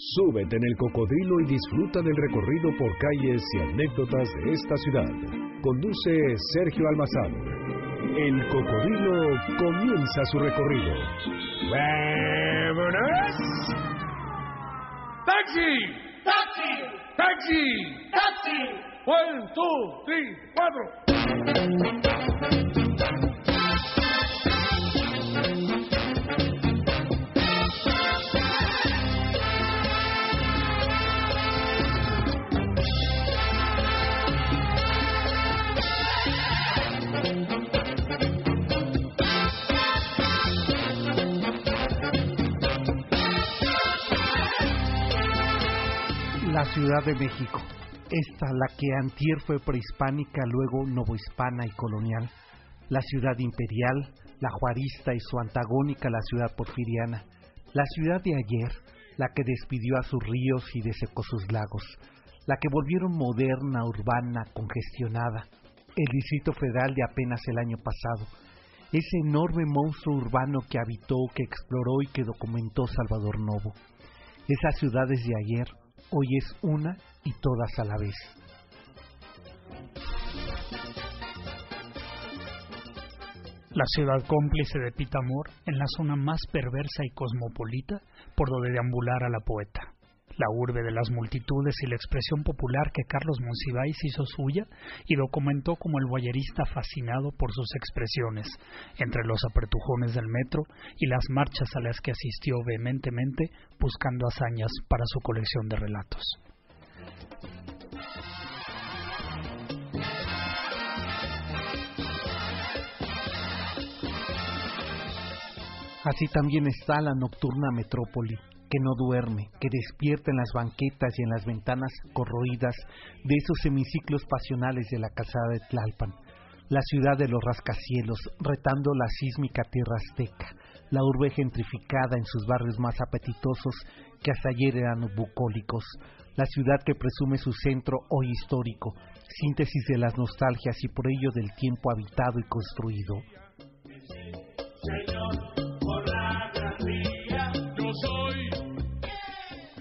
Súbete en el cocodrilo y disfruta del recorrido por calles y anécdotas de esta ciudad. Conduce Sergio Almazán. El cocodrilo comienza su recorrido. ¡Vámonos! ¡Taxi! ¡Taxi! ¡Taxi! ¡Taxi! One, two, three, cuatro. La Ciudad de México. Esta, la que antier fue prehispánica, luego novohispana y colonial. La ciudad imperial, la juarista y su antagónica, la ciudad porfiriana. La ciudad de ayer, la que despidió a sus ríos y desecó sus lagos. La que volvieron moderna, urbana, congestionada. El Distrito Federal de apenas el año pasado. Ese enorme monstruo urbano que habitó, que exploró y que documentó Salvador Novo. Esas ciudades de ayer, hoy es una y todas a la vez. La ciudad cómplice de Pitamor en la zona más perversa y cosmopolita por donde deambulara la poeta. La urbe de las multitudes y la expresión popular que Carlos Monsiváis hizo suya y documentó como el boyerista fascinado por sus expresiones, entre los apertujones del metro y las marchas a las que asistió vehementemente buscando hazañas para su colección de relatos. Así también está la nocturna metrópoli, que no duerme, que despierta en las banquetas y en las ventanas corroídas de esos semiciclos pasionales de la casada de Tlalpan, la ciudad de los rascacielos, retando la sísmica tierra azteca, la urbe gentrificada en sus barrios más apetitosos que hasta ayer eran bucólicos, la ciudad que presume su centro hoy histórico, síntesis de las nostalgias y por ello del tiempo habitado y construido.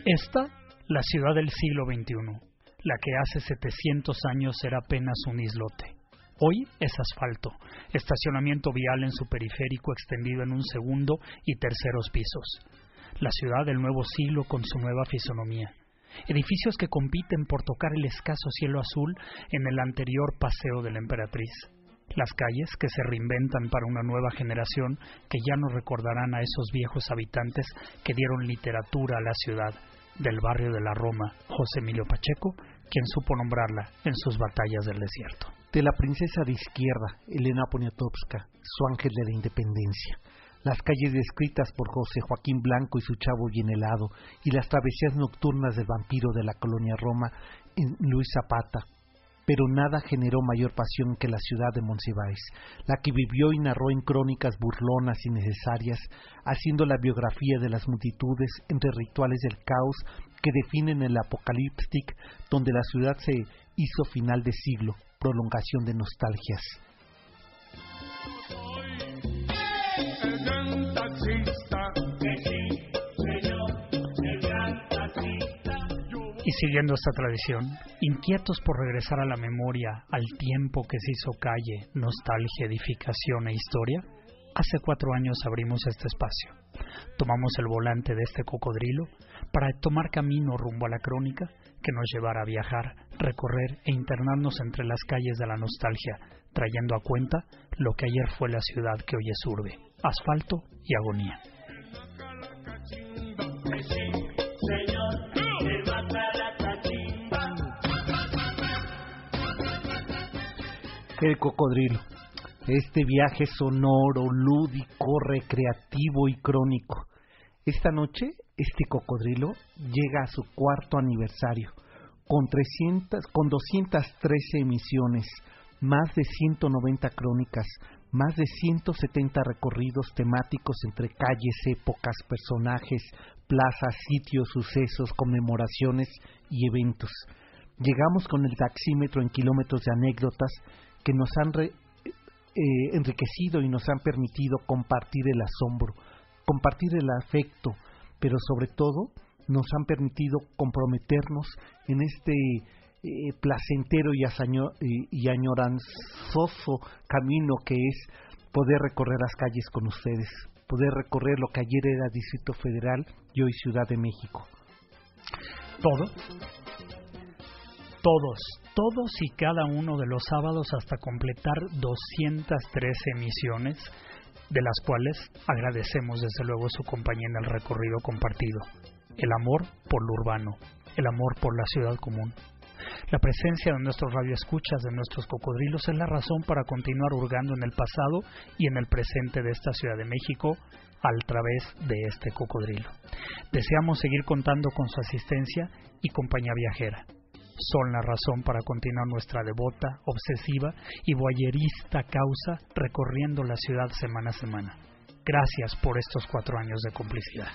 Esta, la ciudad del siglo XXI, la que hace 700 años era apenas un islote. Hoy es asfalto, estacionamiento vial en su periférico extendido en un segundo y terceros pisos. La ciudad del nuevo siglo con su nueva fisonomía. Edificios que compiten por tocar el escaso cielo azul en el anterior paseo de la emperatriz. Las calles que se reinventan para una nueva generación que ya no recordarán a esos viejos habitantes que dieron literatura a la ciudad, del barrio de la Roma, José Emilio Pacheco, quien supo nombrarla en sus batallas del desierto. De la princesa de izquierda, Elena Poniatowska, su ángel de la independencia. Las calles descritas por José Joaquín Blanco y su chavo bien helado, y las travesías nocturnas del vampiro de la colonia Roma Luis Zapata, pero nada generó mayor pasión que la ciudad de Monsiváis, la que vivió y narró en crónicas burlonas y necesarias, haciendo la biografía de las multitudes entre rituales del caos que definen el apocalíptic donde la ciudad se hizo final de siglo, prolongación de nostalgias. Y siguiendo esta tradición, inquietos por regresar a la memoria, al tiempo que se hizo calle, nostalgia, edificación e historia, hace cuatro años abrimos este espacio. Tomamos el volante de este cocodrilo para tomar camino rumbo a la crónica que nos llevará a viajar, recorrer e internarnos entre las calles de la nostalgia, trayendo a cuenta lo que ayer fue la ciudad que hoy es urbe, asfalto y agonía. El cocodrilo. Este viaje sonoro, lúdico, recreativo y crónico. Esta noche, este cocodrilo llega a su cuarto aniversario, con, 300, con 213 emisiones, más de 190 crónicas, más de 170 recorridos temáticos entre calles, épocas, personajes, plazas, sitios, sucesos, conmemoraciones y eventos. Llegamos con el taxímetro en kilómetros de anécdotas que nos han eh, enriquecido y nos han permitido compartir el asombro, compartir el afecto, pero sobre todo nos han permitido comprometernos en este eh, placentero y, y añoranzoso camino que es poder recorrer las calles con ustedes, poder recorrer lo que ayer era Distrito Federal y hoy Ciudad de México. Todo, todos, todos y cada uno de los sábados hasta completar 213 emisiones, de las cuales agradecemos desde luego su compañía en el recorrido compartido. El amor por lo urbano, el amor por la ciudad común, la presencia de nuestros radioescuchas, de nuestros cocodrilos, es la razón para continuar hurgando en el pasado y en el presente de esta Ciudad de México a través de este cocodrilo. Deseamos seguir contando con su asistencia y compañía viajera. Son la razón para continuar nuestra devota, obsesiva y boyerista causa recorriendo la ciudad semana a semana. Gracias por estos cuatro años de complicidad.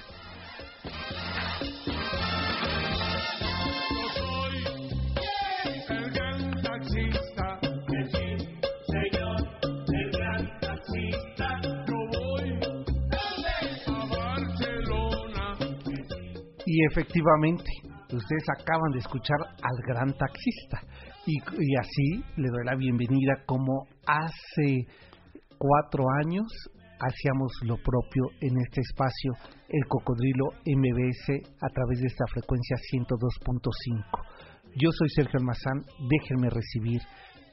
Y efectivamente, ustedes acaban de escuchar al gran taxista. Y, así le doy la bienvenida como hace cuatro años hacíamos lo propio en este espacio, el cocodrilo MBS, a través de esta frecuencia 102.5. Yo soy Sergio Almazán, déjenme recibir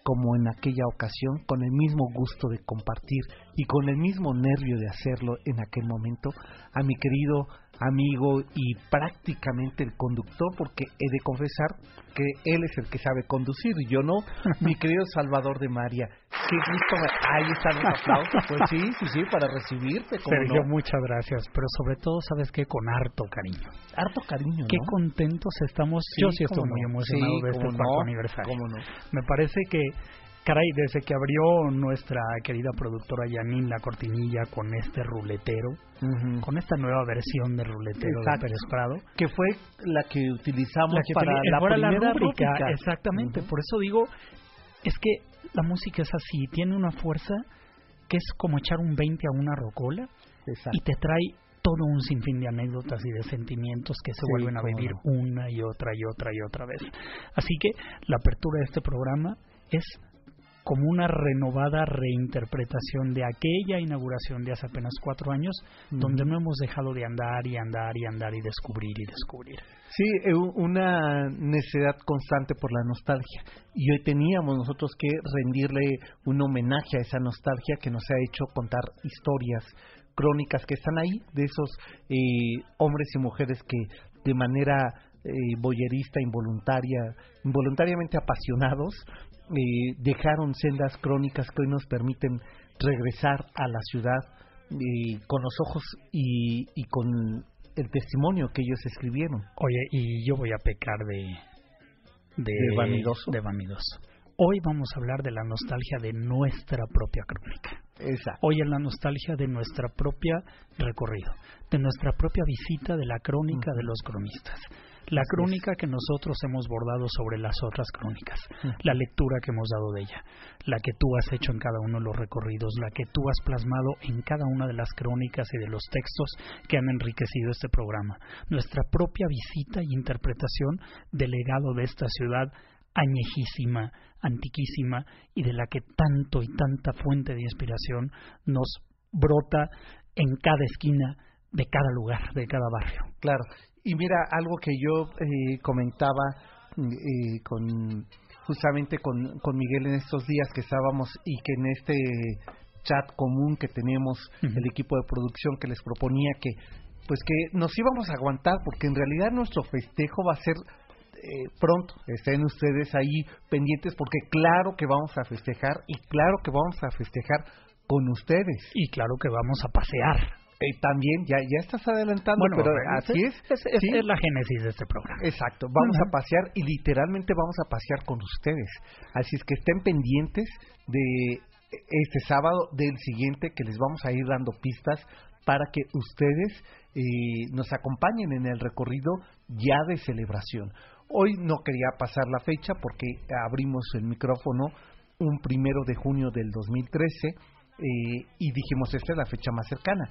como en aquella ocasión, con el mismo gusto de compartir y con el mismo nervio de hacerlo en aquel momento, a mi querido amigo y prácticamente el conductor, porque he de confesar que él es el que sabe conducir y yo no, mi querido Salvador de María. Qué gusto, ahí están los aplausos, pues sí, sí, sí, para recibirte. Sergio, muchas gracias, pero sobre todo, ¿sabes qué? Con harto cariño. Harto cariño, Qué contentos estamos, yo sí estoy muy emocionado de este cuarto aniversario. Me parece que Caray, desde que abrió nuestra querida productora Yanin la cortinilla con este ruletero, con esta nueva versión de ruletero de Pérez Prado. Que fue la que utilizamos para la primera rúbrica. Exactamente, por eso digo, es que la música es así, tiene una fuerza que es como echar un 20 a una rocola y te trae todo un sinfín de anécdotas y de sentimientos que se vuelven a vivir una y otra y otra y otra vez. Así que la apertura de este programa es como una renovada reinterpretación de aquella inauguración de hace apenas cuatro años, donde no hemos dejado de andar y andar y andar y descubrir y descubrir. Sí, eh, una necesidad constante por la nostalgia. Y hoy teníamos nosotros que rendirle un homenaje a esa nostalgia que nos ha hecho contar historias, crónicas que están ahí, de esos eh, hombres y mujeres que de manera eh, boyerista, involuntaria, involuntariamente apasionados, eh, dejaron sendas crónicas que hoy nos permiten regresar a la ciudad eh, con los ojos y, y, con el testimonio que ellos escribieron. Oye, y yo voy a pecar de... De, ¿De vanidoso. De vanidoso. Hoy vamos a hablar de la nostalgia de nuestra propia crónica. Exacto. Hoy es la nostalgia de nuestra propia recorrido, de nuestra propia visita de la crónica de los cronistas la crónica que nosotros hemos bordado sobre las otras crónicas, la lectura que hemos dado de ella, la que tú has hecho en cada uno de los recorridos, la que tú has plasmado en cada una de las crónicas y de los textos que han enriquecido este programa, nuestra propia visita y interpretación del legado de esta ciudad añejísima, antiquísima y de la que tanto y tanta fuente de inspiración nos brota en cada esquina de cada lugar, de cada barrio. Claro, y mira, algo que yo eh, comentaba eh, con justamente con, con Miguel en estos días que estábamos y que en este chat común que tenemos el equipo de producción que les proponía que pues que nos íbamos a aguantar porque en realidad nuestro festejo va a ser eh, pronto. Estén ustedes ahí pendientes porque claro que vamos a festejar y claro que vamos a festejar con ustedes. Y claro que vamos a pasear Eh, también, ya, ya estás adelantando, pero así es. Es, la génesis de este programa. Exacto, vamos a pasear y literalmente vamos a pasear con ustedes. Así es que estén pendientes de este sábado, del siguiente, que les vamos a ir dando pistas para que ustedes eh, nos acompañen en el recorrido ya de celebración. Hoy no quería pasar la fecha porque abrimos el micrófono un primero de junio del 2013 eh, y dijimos esta es la fecha más cercana.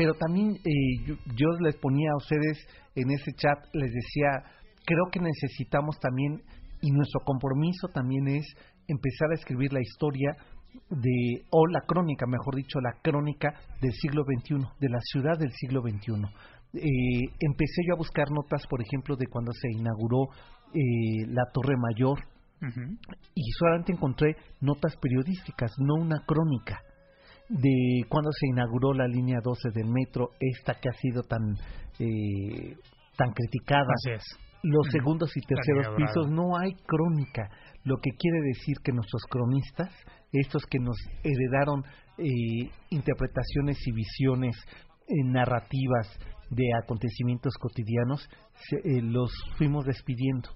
Pero también eh, yo, les ponía a ustedes en ese chat, les decía, creo que necesitamos también, y nuestro compromiso también es empezar a escribir la historia de, o la crónica, mejor dicho, la crónica del siglo XXI, de la ciudad del siglo XXI. Eh, empecé yo a buscar notas, por ejemplo, de cuando se inauguró eh, la Torre Mayor, y solamente encontré notas periodísticas, no una crónica de cuando se inauguró la línea 12 del metro, esta que ha sido tan eh, tan criticada. Los segundos y terceros pisos no hay crónica, lo que quiere decir que nuestros cronistas, estos que nos heredaron eh, interpretaciones y visiones eh, narrativas de acontecimientos cotidianos, eh, los fuimos despidiendo.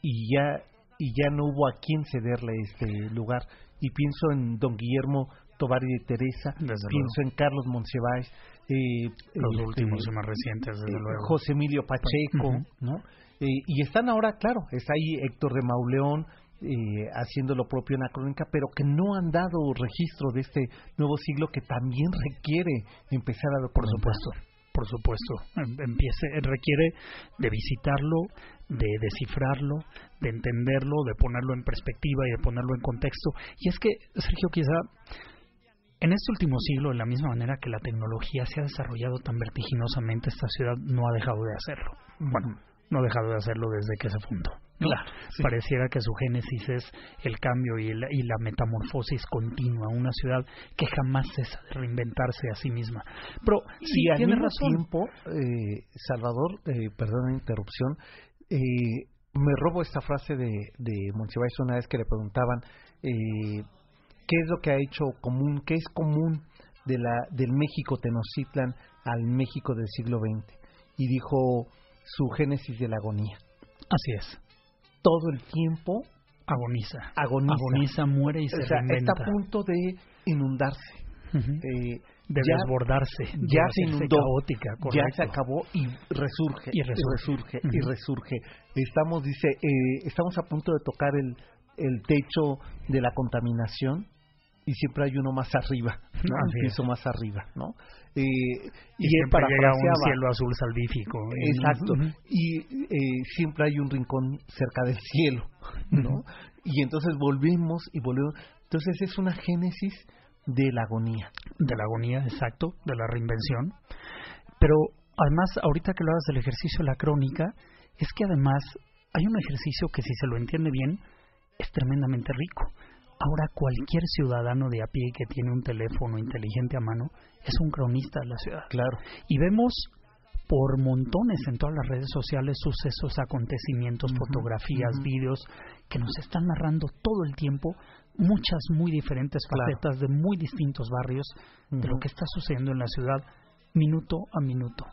Y ya y ya no hubo a quien cederle este lugar. Y pienso en don Guillermo Tovari de Teresa, pienso en Carlos Monsiváis, eh, los este, últimos y más recientes, desde luego. José Emilio Pacheco, ¿no? y están ahora, claro, está ahí Héctor de Mauleón, eh, haciendo lo propio en la crónica, pero que no han dado registro de este nuevo siglo que también requiere empezar a Por supuesto, por supuesto. Em, empiece, requiere de visitarlo, de descifrarlo, de entenderlo, de ponerlo en perspectiva y de ponerlo en contexto. Y es que, Sergio, quizá en este último siglo, de la misma manera que la tecnología se ha desarrollado tan vertiginosamente, esta ciudad no ha dejado de hacerlo. Bueno, no ha dejado de hacerlo desde que se fundó. Claro, Pareciera que su génesis es el cambio y, y, la metamorfosis continua, una ciudad que jamás cesa de reinventarse a sí misma. Pero sí, y al tiene mismo tiempo, eh, Salvador, eh, perdón la interrupción, eh, me robo esta frase de, de Monsiváis una vez que le preguntaban eh, qué es lo que ha hecho común, qué es común de la, del México Tenochtitlan al México del siglo XX. Y dijo su génesis de la agonía. Así es todo el tiempo agoniza. Agoniza, agoniza muere y se o sea, Está a punto de inundarse. eh, de desbordarse, ya se inundó, caótica, ya se acabó y resurge, y resurge, y resurge. Estamos, dice, eh, estamos a punto de tocar el, el techo de la contaminación y siempre hay uno más arriba, ¿no? un piso más arriba, ¿no? Eh, y, siempre llega un cielo azul salvífico. Exacto. Y eh, siempre hay un rincón cerca del cielo, ¿no? Y entonces volvemos y volvemos. Entonces es una génesis de la agonía. De la agonía, exacto, de la reinvención. Pero además, ahorita que lo hagas del ejercicio de la crónica, es que además hay un ejercicio que si se lo entiende bien, es tremendamente rico Ahora cualquier ciudadano de a pie que tiene un teléfono inteligente a mano es un cronista de la ciudad. Claro. Y vemos por montones en todas las redes sociales sucesos, acontecimientos, fotografías, vídeos que nos están narrando todo el tiempo muchas muy diferentes facetas de muy distintos barrios de lo que está sucediendo en la ciudad minuto a minuto.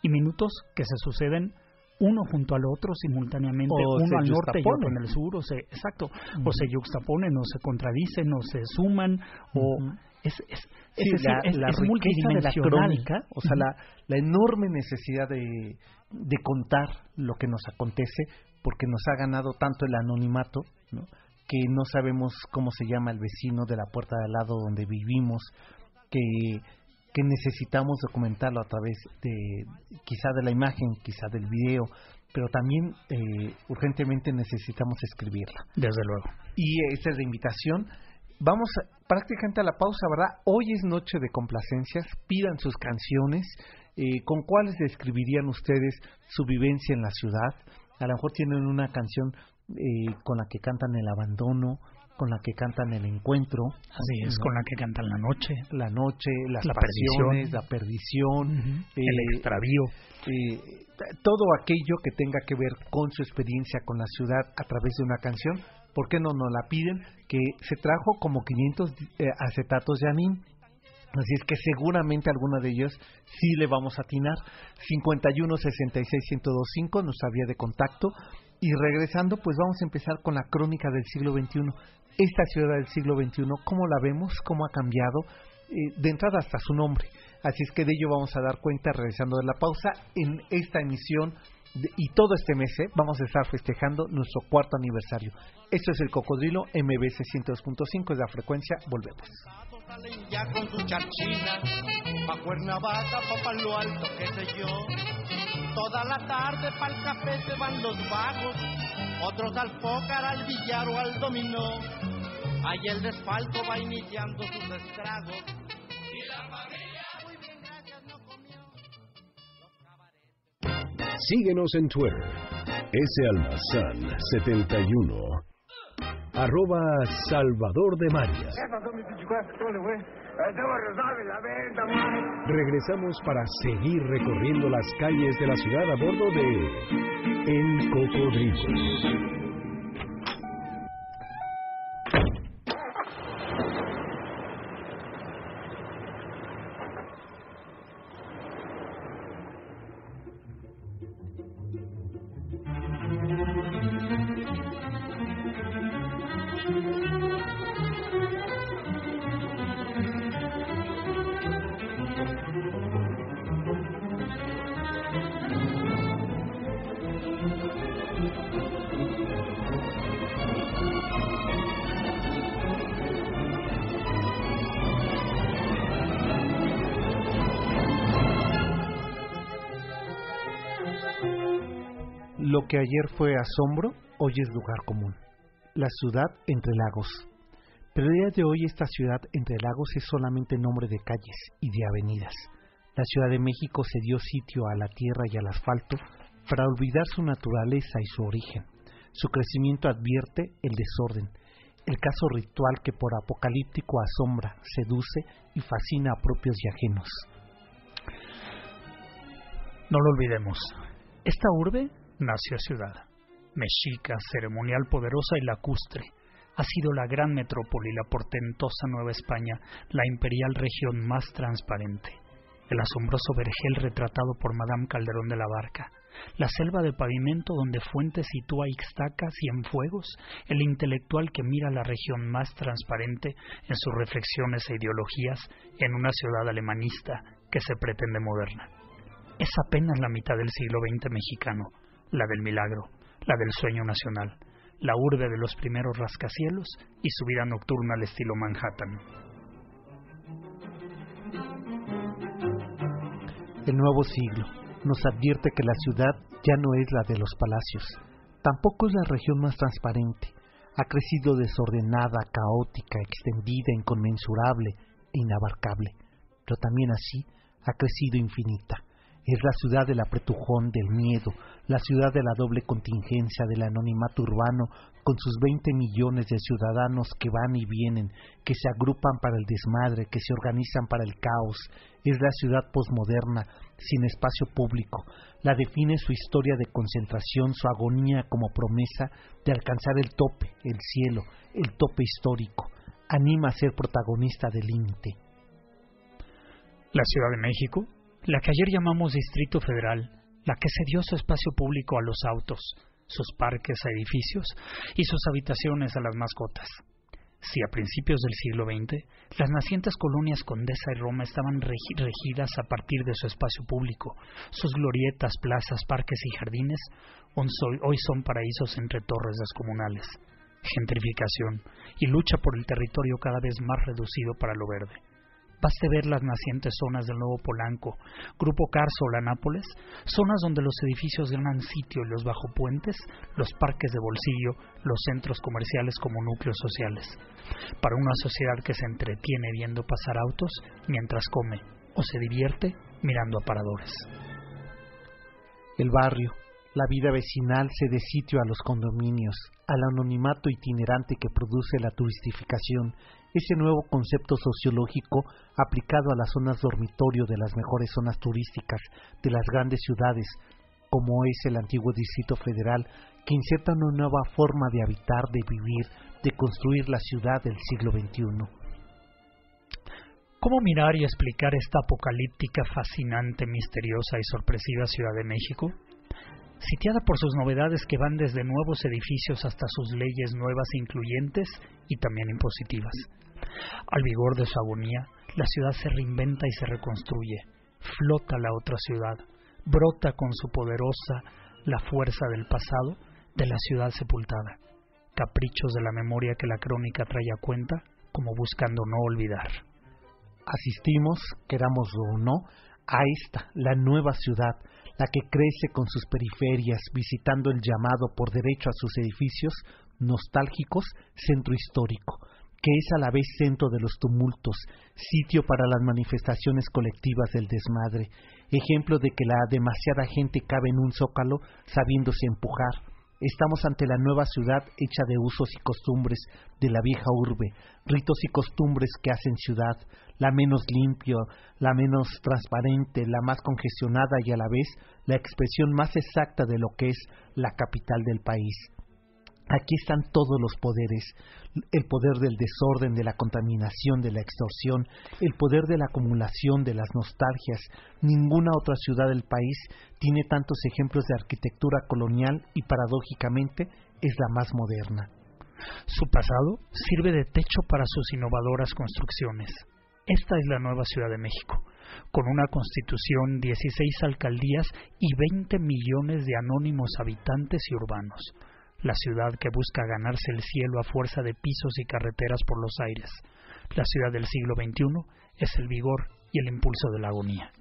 Y minutos que se suceden uno junto al otro simultáneamente, uno al norte y otro en el sur, o se, exacto, o se yuxtaponen, o se contradicen, o se suman, o es, es, es, la, es, la de la crónica, o sea, la, la enorme necesidad de, de contar lo que nos acontece, porque nos ha ganado tanto el anonimato, ¿no? que no sabemos cómo se llama el vecino de la puerta de al lado donde vivimos, que que necesitamos documentarlo a través de quizá de la imagen, quizá del video, pero también eh, urgentemente necesitamos escribirla. Desde luego. Y esta es la invitación. Vamos prácticamente a la pausa, ¿verdad? Hoy es noche de complacencias, pidan sus canciones, eh, con cuáles describirían ustedes su vivencia en la ciudad. A lo mejor tienen una canción eh, con la que cantan el abandono, con la que cantan el encuentro. Así es, con la que cantan la noche. La noche, las la pasiones, la perdición, el eh, extravío. Eh, todo aquello que tenga que ver con su experiencia con la ciudad a través de una canción, ¿por qué no nos la piden? Que se trajo como 500 eh, acetatos de Anin Así es que seguramente alguna de ellos sí le vamos a atinar. 51 66 1025, nuestra vía de contacto. Y regresando, pues vamos a empezar con la crónica del siglo XXI. Esta ciudad del siglo XXI, ¿cómo la vemos? ¿Cómo ha cambiado? Eh, de entrada hasta su nombre. Así es que de ello vamos a dar cuenta regresando de la pausa en esta emisión y todo este mes ¿eh? vamos a estar festejando nuestro cuarto aniversario. Esto es el Cocodrilo MBC 102.5, es la frecuencia, volvemos. otros al billar o al. Ahí el estragos. Síguenos en Twitter, salmazán71, arroba Salvador de Marias. Regresamos para seguir recorriendo las calles de la ciudad a bordo de El Cocodrilo. Lo que ayer fue asombro, hoy es lugar común. La ciudad entre lagos. Pero el día de hoy esta ciudad entre lagos es solamente nombre de calles y de avenidas. La Ciudad de México se dio sitio a la tierra y al asfalto para olvidar su naturaleza y su origen. Su crecimiento advierte el desorden, el caso ritual que por apocalíptico asombra, seduce y fascina a propios y ajenos. No lo olvidemos. Esta urbe nació ciudad. Mexica, ceremonial poderosa y lacustre. Ha sido la gran metrópoli, la portentosa Nueva España, la imperial región más transparente. El asombroso vergel retratado por Madame Calderón de la Barca, la selva de pavimento donde Fuentes sitúa Ixtacas y en fuegos, el intelectual que mira la región más transparente en sus reflexiones e ideologías en una ciudad alemanista que se pretende moderna. Es apenas la mitad del siglo XX mexicano, la del milagro, la del sueño nacional, la urbe de los primeros rascacielos y su vida nocturna al estilo Manhattan. El nuevo siglo nos advierte que la ciudad ya no es la de los palacios, tampoco es la región más transparente, ha crecido desordenada, caótica, extendida, inconmensurable e inabarcable, pero también así ha crecido infinita es la ciudad del apretujón, del miedo, la ciudad de la doble contingencia, del anonimato urbano, con sus 20 millones de ciudadanos que van y vienen, que se agrupan para el desmadre, que se organizan para el caos. Es la ciudad posmoderna, sin espacio público. La define su historia de concentración, su agonía como promesa de alcanzar el tope, el cielo, el tope histórico. Anima a ser protagonista del límite. La Ciudad de México la que ayer llamamos Distrito Federal, la que cedió su espacio público a los autos, sus parques a edificios y sus habitaciones a las mascotas. Si a principios del siglo XX las nacientes colonias Condesa y Roma estaban regidas a partir de su espacio público, sus glorietas, plazas, parques y jardines, hoy son paraísos entre torres descomunales, gentrificación y lucha por el territorio cada vez más reducido para lo verde. Baste ver las nacientes zonas del Nuevo Polanco, Grupo Carso la Nápoles, zonas donde los edificios ganan sitio y los bajo puentes, los parques de bolsillo, los centros comerciales como núcleos sociales. Para una sociedad que se entretiene viendo pasar autos mientras come o se divierte mirando aparadores. El barrio, la vida vecinal se dé sitio a los condominios, al anonimato itinerante que produce la turistificación ese nuevo concepto sociológico aplicado a las zonas dormitorio de las mejores zonas turísticas de las grandes ciudades, como es el antiguo Distrito Federal, que inserta una nueva forma de habitar, de vivir, de construir la ciudad del siglo XXI. ¿Cómo mirar y explicar esta apocalíptica, fascinante, misteriosa y sorpresiva Ciudad de México? Sitiada por sus novedades que van desde nuevos edificios hasta sus leyes nuevas e incluyentes y también impositivas. Al vigor de su agonía, la ciudad se reinventa y se reconstruye. Flota la otra ciudad, brota con su poderosa la fuerza del pasado de la ciudad sepultada. Caprichos de la memoria que la crónica trae a cuenta, como buscando no olvidar. Asistimos, queramos o no, a esta, la nueva ciudad, la que crece con sus periferias, visitando el llamado por derecho a sus edificios nostálgicos centro histórico, que es a la vez centro de los tumultos, sitio para las manifestaciones colectivas del desmadre, ejemplo de que la demasiada gente cabe en un zócalo sabiéndose empujar. Estamos ante la nueva ciudad hecha de usos y costumbres de la vieja urbe, ritos y costumbres que hacen ciudad, la menos limpio, la menos transparente, la más congestionada y a la vez la expresión más exacta de lo que es la capital del país. Aquí están todos los poderes, el poder del desorden, de la contaminación, de la extorsión, el poder de la acumulación, de las nostalgias. Ninguna otra ciudad del país tiene tantos ejemplos de arquitectura colonial y paradójicamente es la más moderna. Su pasado sirve de techo para sus innovadoras construcciones. Esta es la nueva Ciudad de México, con una constitución, 16 alcaldías y 20 millones de anónimos habitantes y urbanos la ciudad que busca ganarse el cielo a fuerza de pisos y carreteras por los aires. La ciudad del siglo XXI es el vigor y el impulso de la agonía.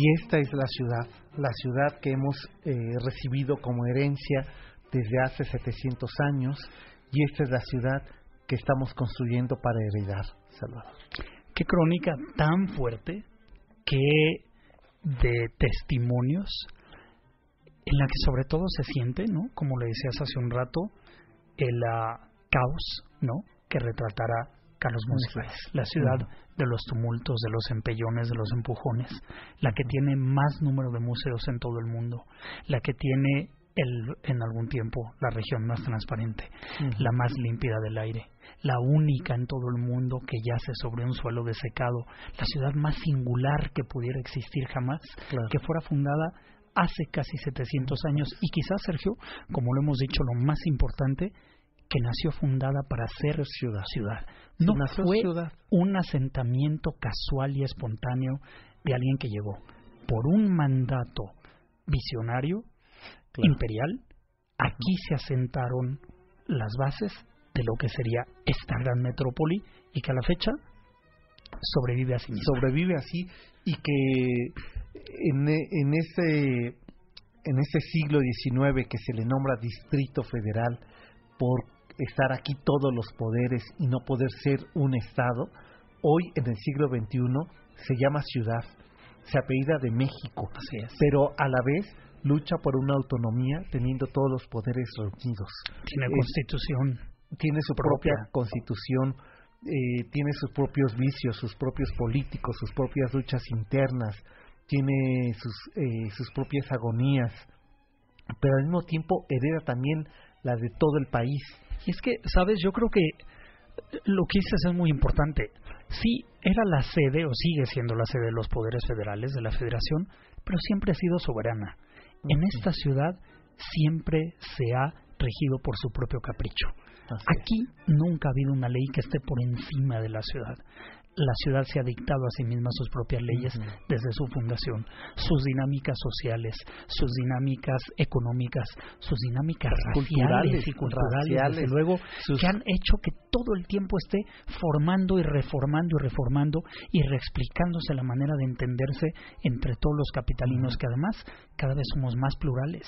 Y esta es la ciudad, la ciudad que hemos eh, recibido como herencia desde hace 700 años y esta es la ciudad que estamos construyendo para heredar, Salvador. Qué crónica tan fuerte, qué de testimonios en la que sobre todo se siente, ¿no? Como le decías hace un rato, el uh, caos, ¿no? Que retratará Carlos Monsiváis, la ciudad de los tumultos, de los empellones, de los empujones, la que tiene más número de museos en todo el mundo, la que tiene el, en algún tiempo la región más transparente, la más límpida del aire, la única en todo el mundo que yace sobre un suelo desecado, la ciudad más singular que pudiera existir jamás, que fuera fundada hace casi 700 años y quizás, Sergio, como lo hemos dicho, lo más importante, que nació fundada para ser ciudad. ciudad. No fue un asentamiento casual y espontáneo de alguien que llegó. Por un mandato visionario, imperial, aquí se asentaron las bases de lo que sería esta gran metrópoli y que a la fecha sobrevive así Sobrevive así y que en, en ese en ese siglo XIX que se le nombra Distrito Federal por estar aquí todos los poderes y no poder ser un Estado, hoy en el siglo XXI se llama ciudad, se apellida de México, pero a la vez lucha por una autonomía teniendo todos los poderes reunidos. Tiene constitución. Tiene su propia, constitución, eh, tiene sus propios vicios, sus propios políticos, sus propias luchas internas, tiene sus, eh, sus propias agonías, pero al mismo tiempo hereda también la de todo el país. Y es que, sabes, yo creo que lo que dices es muy importante. Sí, era la sede o sigue siendo la sede de los poderes federales de la federación, pero siempre ha sido soberana. En esta ciudad siempre se ha regido por su propio capricho. Aquí nunca ha habido una ley que esté por encima de la ciudad la ciudad se ha dictado a sí misma sus propias leyes desde su fundación, sus dinámicas sociales, sus dinámicas económicas, sus dinámicas culturales y culturales, desde luego, que han hecho que todo el tiempo esté formando y reformando y reformando y reexplicándose la manera de entenderse entre todos los capitalinos, que además cada vez somos más plurales.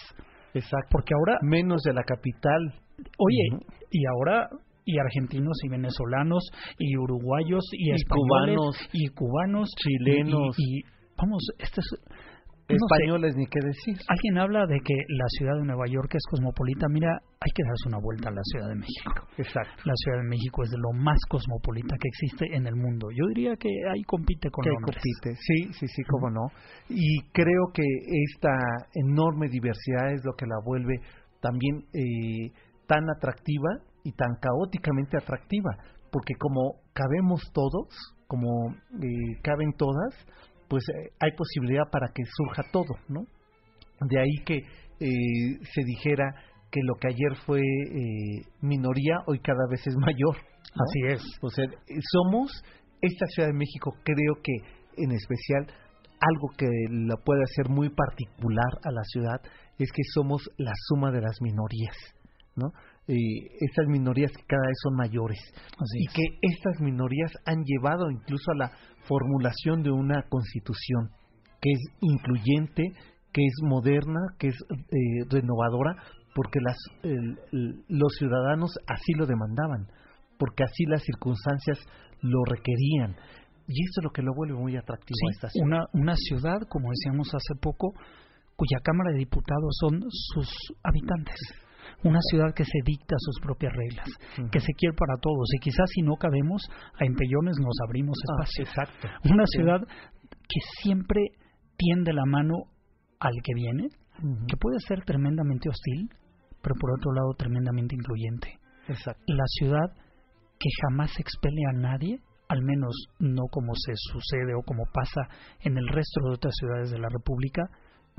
Exacto. Porque ahora... Menos de la capital. Oye, y ahora y argentinos y venezolanos y uruguayos y, españoles cubanos y cubanos chilenos y, vamos este es españoles ni qué decir. Alguien habla de que la ciudad de Nueva York es cosmopolita. Mira, hay que darse una vuelta a la Ciudad de México. Exacto. La Ciudad de México es de lo más cosmopolita que existe en el mundo. Yo diría que ahí compite con que Londres. compite, sí, sí, sí, cómo no. Y creo que esta enorme diversidad es lo que la vuelve también eh, tan atractiva y tan caóticamente atractiva, porque como cabemos todos, como eh, caben todas, pues eh, hay posibilidad para que surja todo, ¿no? De ahí que eh, se dijera que lo que ayer fue eh, minoría hoy cada vez es mayor. ¿no? Así es. O sea, somos esta Ciudad de México, creo que en especial algo que la puede hacer muy particular a la ciudad es que somos la suma de las minorías, ¿no? Eh, estas minorías que cada vez son mayores Así y es. que estas minorías han llevado incluso a la formulación de una constitución que es incluyente, que es moderna, que es eh, renovadora, porque las, el- el- los ciudadanos así lo demandaban, porque así las circunstancias lo requerían. Y eso es lo que lo vuelve muy atractivo Sí, a esta ciudad. una, una ciudad, como decíamos hace poco, cuya Cámara de Diputados son sus habitantes. Una ciudad que se dicta sus propias reglas, que se quiere para todos y quizás si no cabemos, a empellones nos abrimos Ah, espacio. exacto. Una ciudad que siempre tiende la mano al que viene, que puede ser tremendamente hostil, pero por otro lado tremendamente incluyente. Exacto. La ciudad que jamás expele a nadie, al menos no como se sucede o como pasa en el resto de otras ciudades de la República,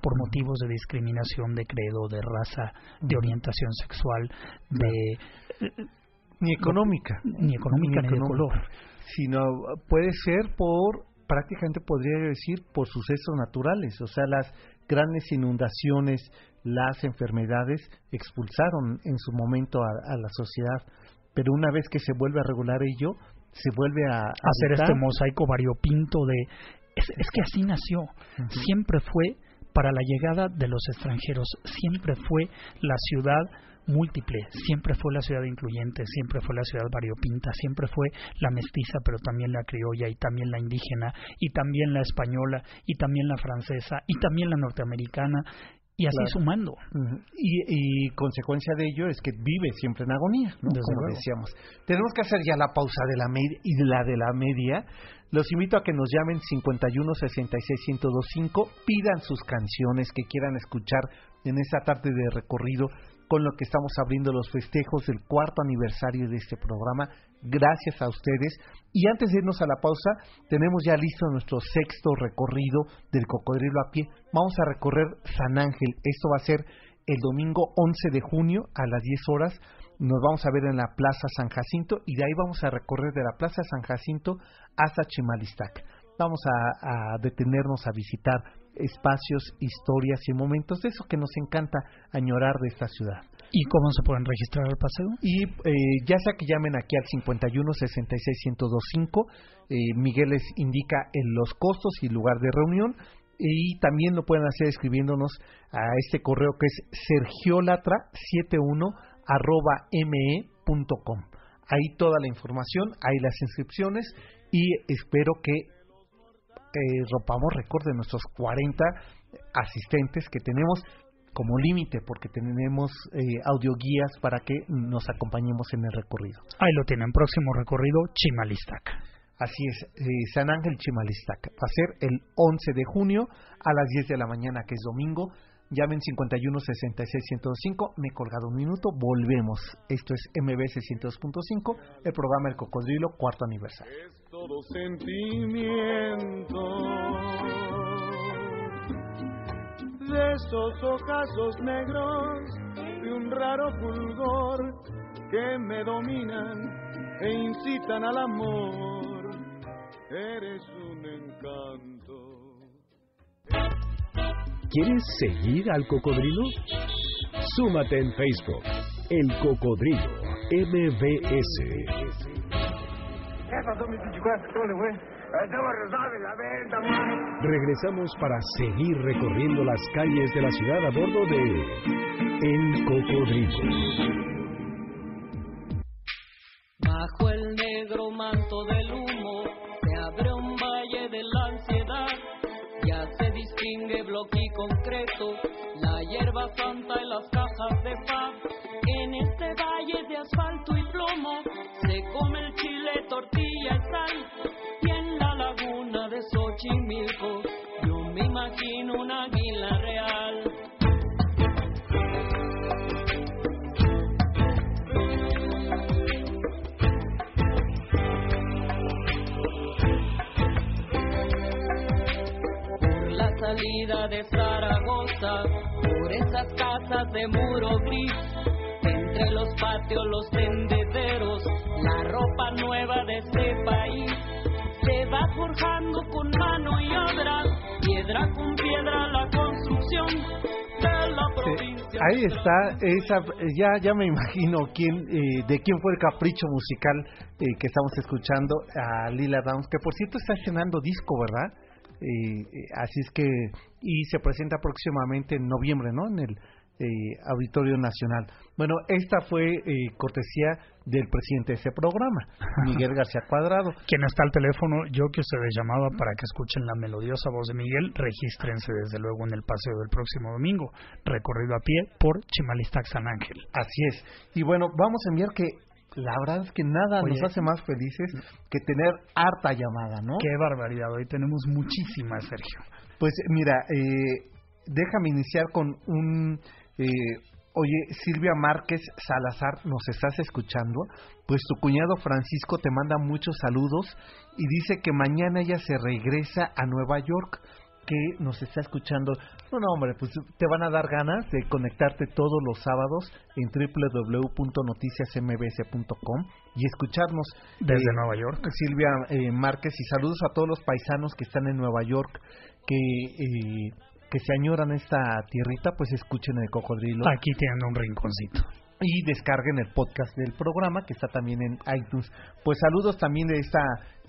por motivos de discriminación, de credo, de raza, de orientación sexual, de Ni económica. ni económica ni, de económica, color. Sino puede ser por, prácticamente podría decir, por sucesos naturales. O sea, las grandes inundaciones, las enfermedades expulsaron en su momento a, a la sociedad. Pero una vez que se vuelve a regular ello, se vuelve a, a hacer este mosaico variopinto de... Es, es que así nació. Siempre fue para la llegada de los extranjeros, siempre fue la ciudad múltiple, siempre fue la ciudad incluyente, siempre fue la ciudad variopinta, siempre fue la mestiza, pero también la criolla y también la indígena y también la española y también la francesa y también la norteamericana y así Claro. sumando. Y, y consecuencia de ello es que vive siempre en agonía, ¿no? Como luego. decíamos. Tenemos que hacer ya la pausa de la media y de la de la media. Los invito a que nos llamen 51 66 1025, pidan sus canciones que quieran escuchar en esta tarde de recorrido con lo que estamos abriendo los festejos del cuarto aniversario de este programa. Gracias a ustedes. Y antes de irnos a la pausa, tenemos ya listo nuestro sexto recorrido del cocodrilo a pie. Vamos a recorrer San Ángel. Esto va a ser el domingo 11 de junio a las 10 horas. Nos vamos a ver en la Plaza San Jacinto y de ahí vamos a recorrer de la Plaza San Jacinto hasta Chimalistac. Vamos a, detenernos a visitar espacios, historias y momentos de eso que nos encanta añorar de esta ciudad. ¿Y cómo se pueden registrar al paseo? Y eh, ya sea que llamen aquí al 51 66 1025, eh, Miguel les indica en los costos y lugar de reunión. Y también lo pueden hacer escribiéndonos a este correo que es sergiolatra71 arroba me.com. Ahí toda la información, ahí las inscripciones y espero que eh, rompamos récord de nuestros 40 asistentes que tenemos como límite porque tenemos eh, audioguías para que nos acompañemos en el recorrido. Ahí lo tienen, próximo recorrido, Chimalistac. Así es, eh, San Ángel Chimalistac. Va a ser el 11 de junio a las 10 de la mañana, que es domingo. Llamen 51 66 105. Me he colgado un minuto. Volvemos. Esto es MBS 102.5, el programa El Cocodrilo, cuarto aniversario. Es todo sentimiento de esos ojazos negros de un raro fulgor que me dominan e incitan al amor. Eres un encanto. ¿Quieres seguir al cocodrilo? Súmate en Facebook, El Cocodrilo MBS. Regresamos para seguir recorriendo las calles de la ciudad a bordo de El Cocodrilo. Bajo el negro manto del humo se abre un valle de la ansiedad. Ya se distingue bloque y concreto, la hierba santa y las cajas de paz. En este valle de asfalto y plomo se come el chile, tortilla y sal. Xochimilco yo me imagino un águila real. Por la salida de Zaragoza, por esas casas de muro gris, entre los patios, los tendederos, la ropa nueva de este país va forjando con mano y obra, piedra con piedra la construcción de la provincia. Ahí está, esa, ya, ya me imagino quién, eh, de quién fue el capricho musical eh, que estamos escuchando a Lila Downs, que por cierto está estrenando disco, ¿verdad? Eh, eh, así es que, y se presenta próximamente en noviembre, ¿no? En el eh, Auditorio Nacional. Bueno, esta fue eh, cortesía del presidente de ese programa, Miguel García Cuadrado. Quien está al teléfono, yo que ustedes llamaba para que escuchen la melodiosa voz de Miguel, regístrense desde luego en el paseo del próximo domingo, recorrido a pie por Chimalistac San Ángel. Así es. Y bueno, vamos a enviar que la verdad es que nada Oye. nos hace más felices que tener harta llamada, ¿no? Qué barbaridad, hoy tenemos muchísimas, Sergio. Pues mira, eh, déjame iniciar con un... eh, oye, Silvia Márquez Salazar, ¿nos estás escuchando? Pues tu cuñado Francisco te manda muchos saludos y dice que mañana ella se regresa a Nueva York que nos está escuchando. No, no, hombre, pues te van a dar ganas de conectarte todos los sábados en www.noticiasmbs.com y escucharnos Desde eh, Nueva York. Silvia eh, Márquez y saludos a todos los paisanos que están en Nueva York que eh, que se añoran esta tierrita pues escuchen el cocodrilo Aquí tienen un rinconcito. y descarguen el podcast del programa que está también en iTunes. Pues saludos también de esta,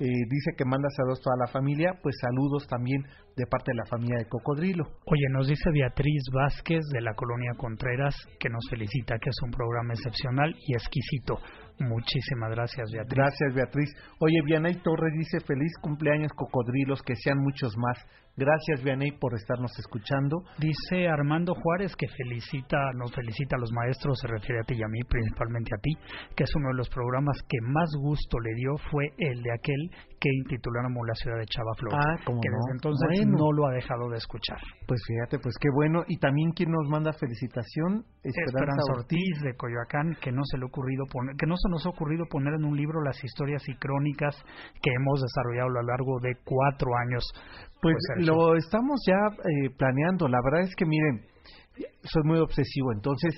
eh, dice que manda saludos a toda la familia, pues saludos también de parte de la familia de Cocodrilo. Oye, nos dice Beatriz Vázquez de la colonia Contreras que nos felicita, que es un programa excepcional y exquisito. Muchísimas gracias, Beatriz. Gracias Beatriz. Oye, Vianey Torres dice feliz cumpleaños Cocodrilos, que sean muchos más. Gracias Vianey por estarnos escuchando. Dice Armando Juárez que felicita, nos felicita a los maestros, se refiere a ti y a mí, principalmente a ti, que es uno de los programas que más gusto le dio fue el de aquel que intituláramos La ciudad de Chava Flores, Ah, que no. desde entonces Bueno. no lo ha dejado de escuchar. Pues fíjate, pues qué bueno. Y también quien nos manda felicitación, Esperanza, Esperanza Ortiz. Ortiz de Coyoacán, que no se le ha ocurrido poner, que no se nos ha ocurrido poner en un libro las historias y crónicas que hemos desarrollado a lo largo de cuatro años. Pues, Sergio. lo estamos ya eh, planeando. La verdad es que miren, soy muy obsesivo. Entonces,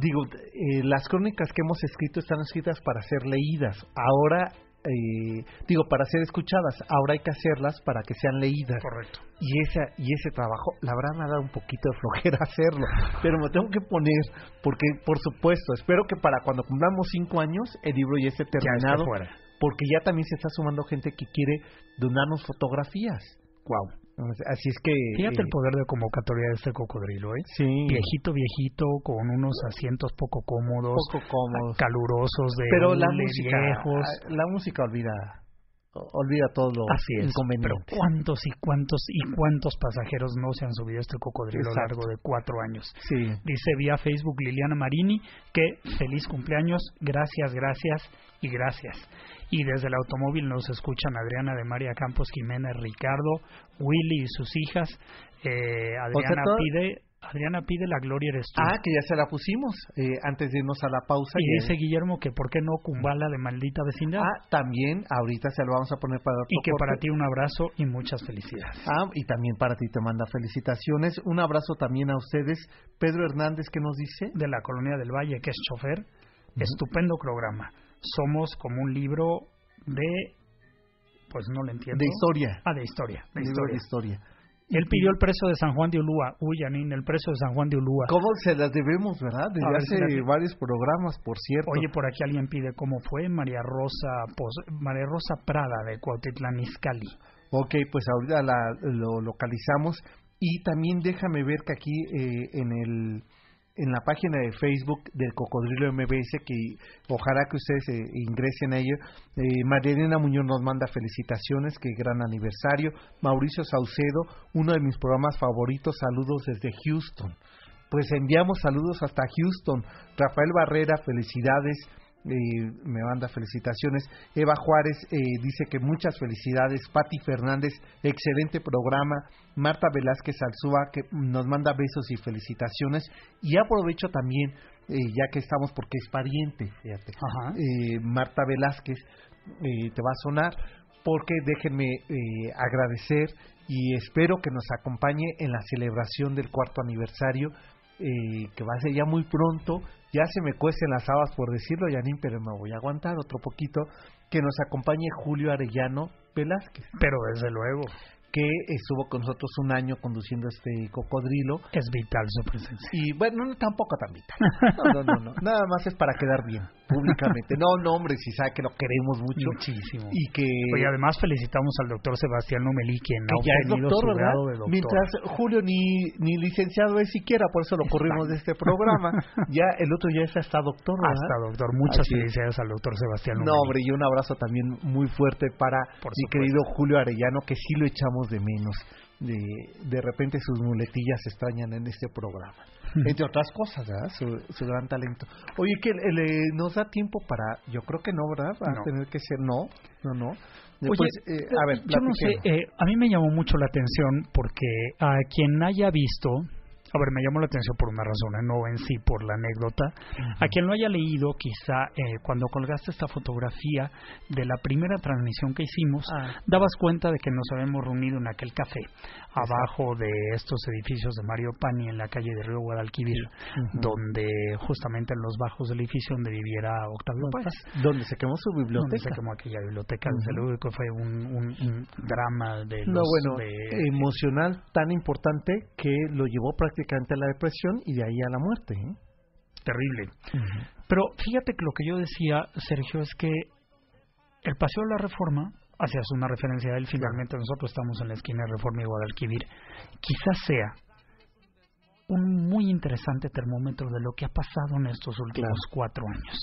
digo, eh, las crónicas que hemos escrito están escritas para ser leídas. Ahora, eh, digo, para ser escuchadas. Ahora hay que hacerlas para que sean leídas. Correcto. Y esa y ese trabajo, la verdad me ha dado un poquito de flojera hacerlo, pero me tengo que poner porque, por supuesto, espero que para cuando cumplamos cinco años el libro ya esté Ya esté terminado, fuera. porque ya también se está sumando gente que quiere donarnos fotografías. Wow. Así es que. Fíjate eh, el poder de convocatoria de este cocodrilo, ¿eh? Sí. Viejito, viejito, con unos asientos poco cómodos, Poco cómodos. calurosos, de Pero la música, viejos. la música olvida, olvida todos los Así es, pero cuántos y cuántos y cuántos pasajeros no se han subido a este cocodrilo a lo largo de cuatro años. Sí. Dice vía Facebook Liliana Marini que feliz cumpleaños, gracias, gracias y gracias. Y desde el automóvil nos escuchan Adriana de María Campos Jiménez, Ricardo, Willy y sus hijas. Eh, Adriana pide Adriana pide la gloria eres tú. Ah, que ya se la pusimos eh, antes de irnos a la pausa. y dice Guillermo que por qué no Kumbala de maldita vecindad. Ah, también, ahorita se lo vamos a poner para otro y que corte. para ti un abrazo y muchas felicidades. Ah, y también para ti te manda felicitaciones. Un abrazo también a ustedes. Pedro Hernández, ¿qué nos dice? de la Colonia del Valle, que es chofer. Estupendo programa. Somos como un libro de. Pues no lo entiendo. De historia. Ah, de historia. De historia. de historia. Él pidió el precio de San Juan de Ulúa. Uy, Janine, el precio de San Juan de Ulúa. ¿Cómo se las debemos, verdad? Desde hace fíjate. varios programas, por cierto. Oye, por aquí alguien pide cómo fue María Rosa Pos- María Rosa Prada de Cuautitlán Izcalli. Ok, pues ahorita la- lo localizamos. Y también déjame ver que aquí eh, en el en la página de Facebook del Cocodrilo MBS, que ojalá que ustedes eh, ingresen a ello. Eh, Marielena Muñoz nos manda felicitaciones, que gran aniversario. Mauricio Saucedo, uno de mis programas favoritos, saludos desde Houston. Pues enviamos saludos hasta Houston. Rafael Barrera, felicidades me manda felicitaciones. Eva Juárez eh, dice que muchas felicidades. Patti Fernández, excelente programa. Marta Velázquez Alzúa, que nos manda besos y felicitaciones. Y aprovecho también, eh, ya que estamos, porque es pariente, fíjate. Eh, Marta Velázquez, te va a sonar, porque déjenme agradecer y espero que nos acompañe en la celebración del cuarto aniversario que va a ser ya muy pronto ya se me cuecen las habas por decirlo, Yanin, pero me voy a aguantar otro poquito. Que nos acompañe Julio Arellano Velázquez. Pero desde luego que estuvo con nosotros un año conduciendo este cocodrilo. Es vital su presencia. Y bueno, no, tampoco tan vital. No, no, no, Nada más es para quedar bien públicamente. No, no, hombre, si sabe que lo queremos mucho. Muchísimo. Y que... Además felicitamos al doctor Sebastián Lomelí, quien que ya es doctor, ¿verdad? Mientras Julio ni, ni licenciado es siquiera, por eso lo corrimos de este programa. ya el otro ya es hasta doctor, ¿verdad? Hasta doctor. Muchas felicidades al doctor Sebastián Lomelí. No, hombre, y un abrazo también muy fuerte para mi querido Julio Arellano, que sí lo echamos de menos. De, de repente sus muletillas se extrañan en este programa. Entre otras cosas, Su, gran talento. Oye, que le, nos da tiempo para. Yo creo que no, ¿verdad? Va a tener que ser no, no, no. Oye, eh, a ver, yo no sé, eh, a mí me llamó mucho la atención porque a quien haya visto a ver, me llamó la atención por una razón, ¿eh? no en sí por la anécdota. A quien lo haya leído, quizá eh, cuando colgaste esta fotografía de la primera transmisión que hicimos, ah. dabas cuenta de que nos habíamos reunido en aquel café, abajo de estos edificios de Mario Pani en la calle de Río Guadalquivir, donde justamente en los bajos del edificio donde viviera Octavio Paz. Donde se quemó su biblioteca. Donde se quemó aquella biblioteca, desde luego que fue un, drama de no, bueno, emocional tan importante que lo llevó prácticamente prácticamente la depresión y de ahí a la muerte. ¿eh? Terrible. Pero fíjate que lo que yo decía, Sergio, es que el Paseo de la Reforma, hacías una referencia a él, finalmente nosotros estamos en la esquina de Reforma y Guadalquivir, quizás sea un muy interesante termómetro de lo que ha pasado en estos últimos cuatro años.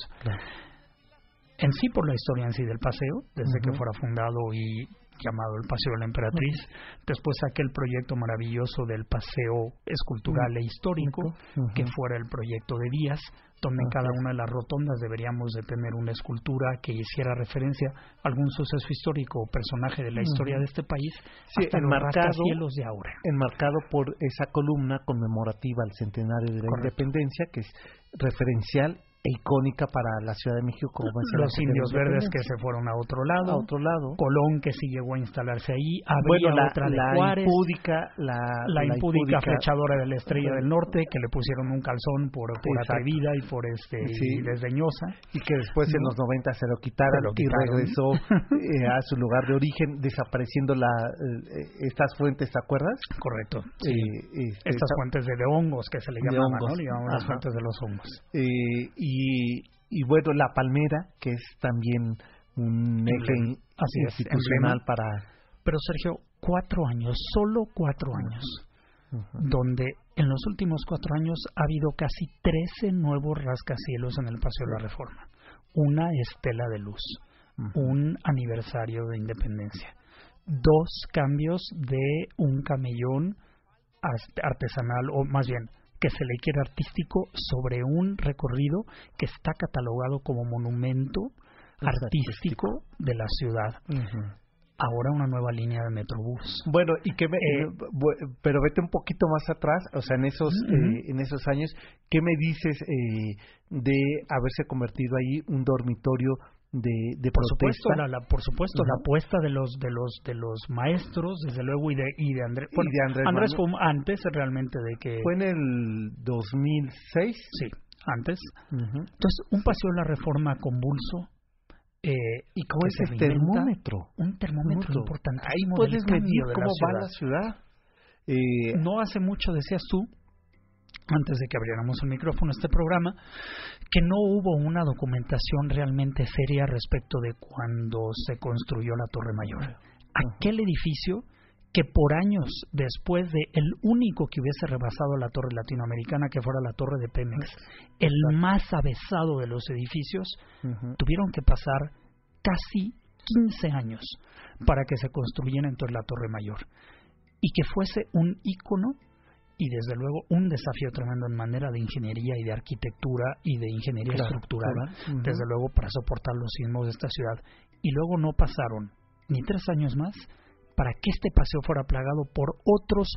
En sí, por la historia en sí del paseo, desde que fuera fundado y llamado el Paseo de la Emperatriz, después aquel proyecto maravilloso del Paseo Escultural e Histórico, que fuera el proyecto de Díaz, donde en cada una de las rotondas deberíamos de tener una escultura que hiciera referencia a algún suceso histórico o personaje de la historia de este país, sí, enmarcado, cielos de ahora. Enmarcado por esa columna conmemorativa al centenario de la independencia, que es referencial icónica para la Ciudad de México como los indios verdes que se fueron a otro lado. A otro lado. Colón que sí llegó a instalarse ahí. Había la, otra de la impúdica la, la, impúdica, flechadora de la Estrella del Norte que le pusieron un calzón por, por atrevida y por este desdeñosa. Y que después en los 90 se lo quitaron, y regresó eh, a su lugar de origen desapareciendo la eh, estas fuentes ¿te acuerdas? correcto. Sí. Eh, este, estas fuentes de, hongos que se le llamaban ¿no? le llamaban las fuentes de los hongos. Y y, bueno, la palmera, que es también un eje institucional para... Pero Sergio, cuatro años, solo cuatro años, donde en los últimos cuatro años ha habido casi trece nuevos rascacielos en el Paseo de la Reforma. Una estela de luz, un aniversario de independencia, dos cambios de un camellón artesanal, o más bien que se le quiere artístico sobre un recorrido que está catalogado como monumento artístico, de la ciudad. Ahora una nueva línea de Metrobús. Bueno, y que eh, pero vete un poquito más atrás, o sea, en esos eh, en esos años, ¿qué me dices eh, de haberse convertido ahí un dormitorio de, por supuesto la, por supuesto la apuesta de los de los de los maestros desde luego y de y de, Andrés Andrés, fue antes realmente de que fue en el 2006 sí antes. Entonces un paseo de la Reforma convulso eh, y cómo es el termómetro un termómetro importante ahí puedes medir cómo va la ciudad. eh, no hace mucho decías tú antes de que abriéramos el micrófono este programa, que no hubo una documentación realmente seria respecto de cuando se construyó la Torre Mayor. Aquel edificio que por años después de el único que hubiese rebasado la torre latinoamericana, que fuera la torre de Pemex, el más avesado de los edificios, tuvieron que pasar casi 15 años para que se construyera entonces la torre mayor. Y que fuese un ícono y desde luego un desafío tremendo en manera de ingeniería y de arquitectura y de ingeniería estructural, desde luego para soportar los sismos de esta ciudad. Y luego no pasaron ni tres años más para que este paseo fuera plagado por otros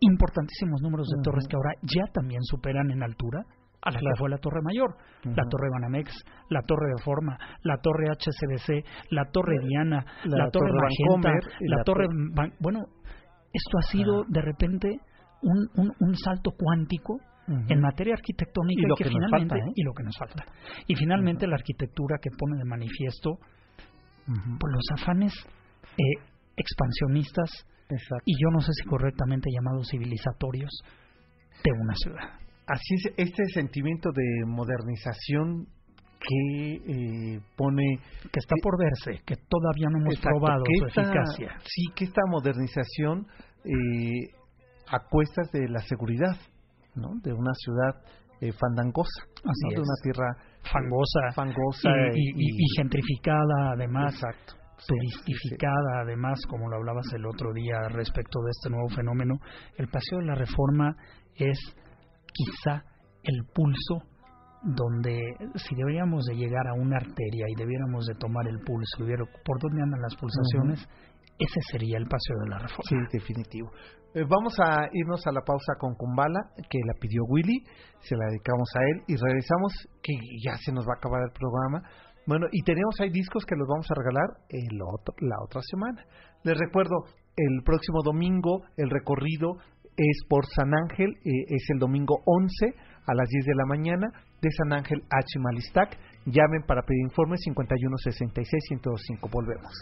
importantísimos números de torres que ahora ya también superan en altura a la que fue la Torre Mayor, la Torre Banamex, la Torre de Forma, la Torre HCBC, la Torre Diana, la, Torre, Magenta, la, Torre... bueno, esto ha sido de repente un, un, salto cuántico en materia arquitectónica y, lo que, finalmente ¿eh? y lo que nos falta y finalmente la arquitectura que pone de manifiesto por los afanes eh, expansionistas y yo no sé si correctamente llamados civilizatorios de una ciudad. Así es, este sentimiento de modernización que eh, pone... Que está por verse, que todavía no hemos probado su eficacia. Sí, que esta modernización eh, a cuestas de la seguridad, ¿no? De una ciudad eh, fandangosa, de una tierra fangosa, fangosa y, gentrificada además. Exacto. Turistificada, además, como lo hablabas el otro día respecto de este nuevo fenómeno, el Paseo de la Reforma es quizá el pulso donde si deberíamos de llegar a una arteria y debiéramos de tomar el pulso y ver por dónde andan las pulsaciones, ese sería el Paseo de la Reforma. Sí, definitivo. Eh, vamos a irnos a la pausa con Kumbala, que la pidió Willy, se la dedicamos a él y regresamos, que ya se nos va a acabar el programa bueno, y tenemos ahí discos que los vamos a regalar el otro, la otra semana. Les recuerdo, el próximo domingo el recorrido es por San Ángel, eh, es el domingo 11 a las 10 de la mañana de San Ángel a Chimalistac. Llamen para pedir informes 5166 1025. Volvemos.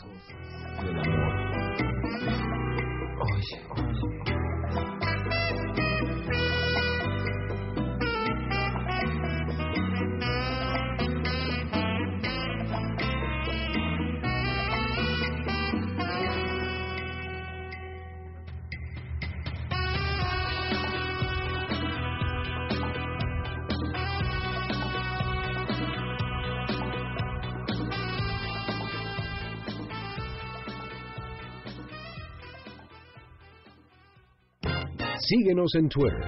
Síguenos en Twitter,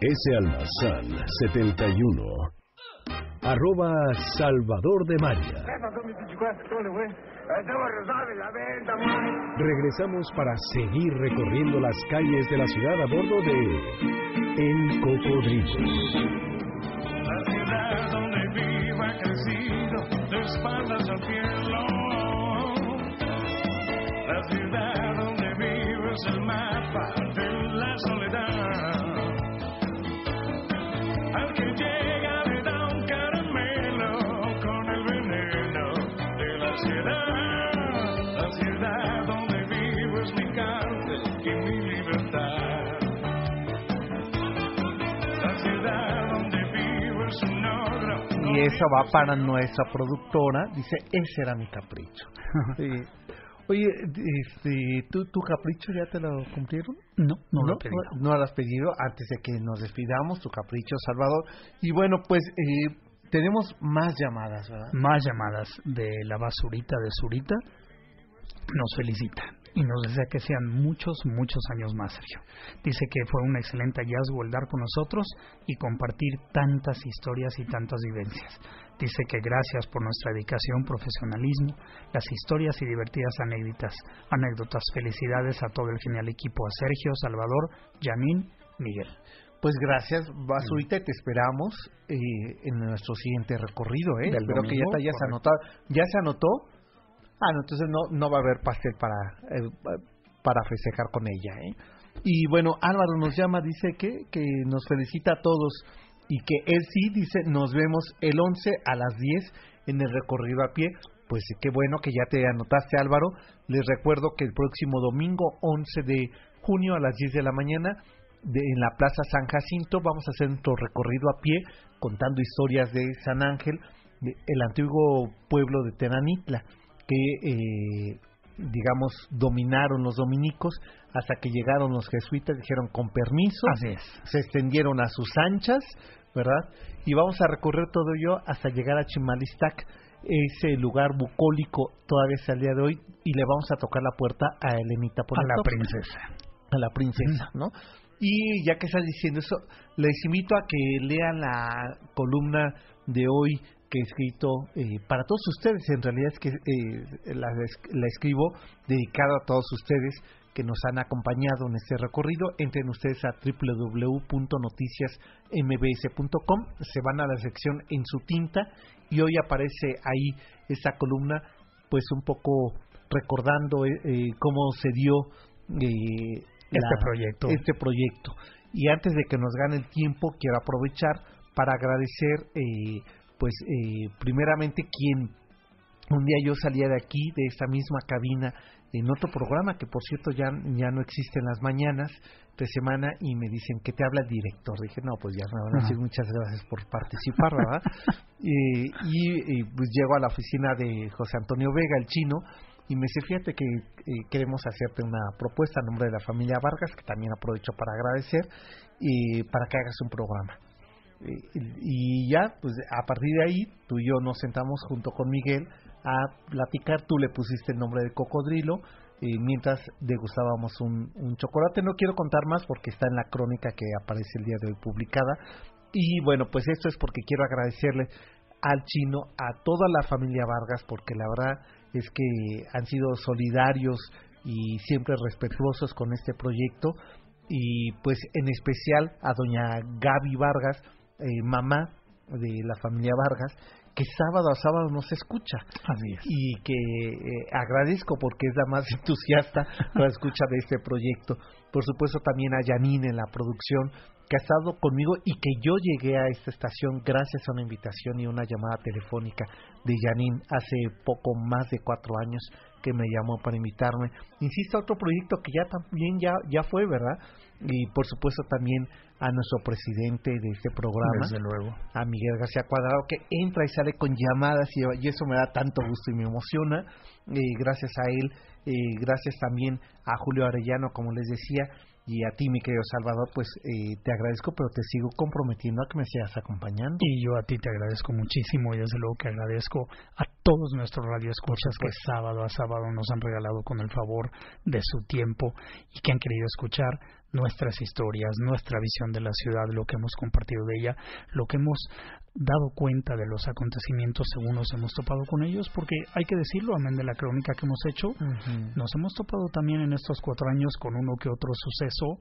S. Almazán 71, arroba Salvador de María. Regresamos para seguir recorriendo las calles de la ciudad a bordo de El Cocodrilo. La ciudad donde viva crecido, de espaldas al cielo. La ciudad donde vive es el mapa soledad. Al que llega le da un caramelo con el veneno de la ciudad. La ciudad donde vivo es mi cárcel y mi libertad. La ciudad donde vivo es un ogro. Y eso va para nuestra productora. Dice, ese era mi capricho. Oye, este, ¿tú, ¿tu capricho ya te lo cumplieron? No, no, lo, no, lo has pedido antes de que nos despidamos, tu capricho, Salvador. Y bueno, pues eh, tenemos más llamadas, ¿verdad? Más llamadas de la basurita de Zurita. Nos felicita y nos desea que sean muchos, muchos años más, Sergio. Dice que fue un excelente hallazgo el dar con nosotros y compartir tantas historias y tantas vivencias. Dice que gracias por nuestra dedicación, profesionalismo, las historias y divertidas anécdotas. Anécdotas. Felicidades a todo el genial equipo, a Sergio, Salvador, Yamin, Miguel. Pues gracias, Basurita, te esperamos eh, en nuestro siguiente recorrido. ¿eh? Espero que ya te hayas anotado. ¿Ya se anotó? Ah, no, entonces no, no va a haber pastel para, eh, para festejar con ella. ¿eh? Y bueno, Álvaro nos llama, dice que, que nos felicita a todos y que él sí dice nos vemos el 11 a las 10 en el recorrido a pie. Pues qué bueno que ya te anotaste Álvaro. Les recuerdo que el próximo domingo 11 de junio a las 10 de la mañana de, en la Plaza San Jacinto vamos a hacer nuestro recorrido a pie contando historias de San Ángel, el antiguo pueblo de Tenanitla, que eh, digamos, dominaron los dominicos hasta que llegaron los jesuitas, dijeron con permiso, Así es. se extendieron a sus anchas, ¿verdad? Y vamos a recorrer todo ello hasta llegar a Chimalistac, ese lugar bucólico todavía es al día de hoy, y le vamos a tocar la puerta a Elenita A la princesa. a la princesa, ¿no? Y ya que estás diciendo eso, les invito a que lean la columna de hoy que he escrito eh, para todos ustedes. En realidad es que eh, la, la escribo dedicada a todos ustedes que nos han acompañado en este recorrido. Entren ustedes a www.noticiasmbs.com, se van a la sección en su tinta y hoy aparece ahí esta columna, pues un poco recordando eh, eh, cómo se dio eh, Este proyecto. este proyecto. Y antes de que nos gane el tiempo, quiero aprovechar para agradecer, eh, pues, eh, primeramente quien un día yo salía de aquí, de esta misma cabina, en otro programa que por cierto ya, ya no existe en las mañanas de semana y me dicen que te habla el director. Dije, no, pues ya me van a decir muchas gracias por participar, ¿verdad? Eh, y, y, pues llego a la oficina de José Antonio Vega, el chino, y me dice, fíjate que eh, queremos hacerte una propuesta a nombre de la familia Vargas, que también aprovecho para agradecer, y para que hagas un programa. Eh, y ya, pues a partir de ahí, tú y yo nos sentamos junto con Miguel a platicar. Tú le pusiste el nombre de cocodrilo, eh, mientras degustábamos un, un chocolate. No quiero contar más porque está en la crónica que aparece el día de hoy publicada. Y bueno, pues esto es porque quiero agradecerle al chino, a toda la familia Vargas, porque la verdad es que han sido solidarios y siempre respetuosos con este proyecto. Y pues en especial a doña Gaby Vargas, eh, mamá de la familia Vargas, que sábado a sábado nos escucha. Así es. Y que eh, agradezco porque es la más entusiasta la escucha de este proyecto. Por supuesto también a Janine en la producción, que ha estado conmigo y que yo llegué a esta estación gracias a una invitación y una llamada telefónica de Janine hace poco más de cuatro años que me llamó para invitarme. Insisto, otro proyecto que ya también ya, ya fue, ¿verdad? Y por supuesto también a nuestro presidente de este programa, Desde luego. a Miguel García Cuadrado, que entra y sale con llamadas y, y eso me da tanto gusto y me emociona. Eh, gracias a él, eh, gracias también a Julio Arellano, como les decía, y a ti, mi querido Salvador, pues eh, te agradezco, pero te sigo comprometiendo a que me sigas acompañando. Y yo a ti te agradezco muchísimo y desde luego que agradezco a todos nuestros radioescuchas que sábado a sábado nos han regalado con el favor de su tiempo y que han querido escuchar nuestras historias, nuestra visión de la ciudad, lo que hemos compartido de ella, lo que hemos dado cuenta de los acontecimientos según nos hemos topado con ellos, porque hay que decirlo, amén de la crónica que hemos hecho, nos hemos topado también en estos cuatro años con uno que otro suceso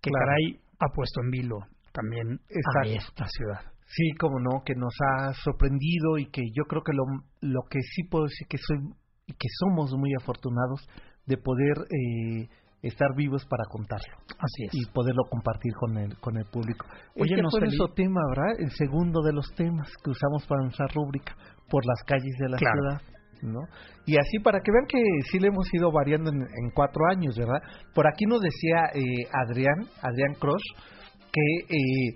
que Claro. caray ha puesto en vilo también a Exacto. esta ciudad. Sí, como no, que nos ha sorprendido y que yo creo que lo, lo que sí puedo decir que soy y que somos muy afortunados de poder eh, estar vivos para contarlo Así es. y poderlo compartir con el con el público. Oye, este nos fue nuestro tema, ¿verdad? El segundo de los temas que usamos para nuestra rúbrica por las calles de la Claro. ciudad. ¿No? Y así para que vean que sí le hemos ido variando en, en cuatro años, ¿verdad? Por aquí nos decía eh, Adrián, Adrián Cross, que eh,